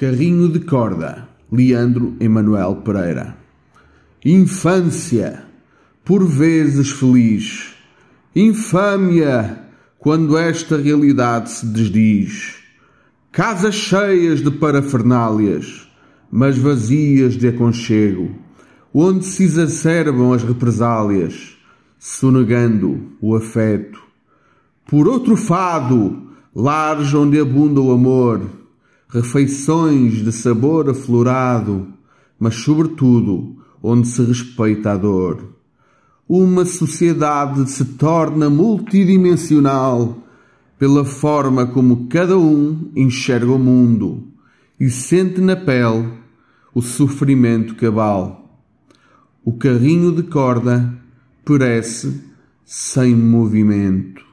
Carrinho de corda, Leandro Emanuel Pereira. Infância, por vezes feliz. Infâmia, quando esta realidade se desdiz. Casas cheias de parafernálias, mas vazias de aconchego, onde se exacerbam as represálias, sonegando o afeto. Por outro fado, lares onde abunda o amor, refeições de sabor aflorado, mas sobretudo onde se respeita a dor. Uma sociedade se torna multidimensional pela forma como cada um enxerga o mundo e sente na pele o sofrimento cabal. O carrinho de corda parece sem movimento.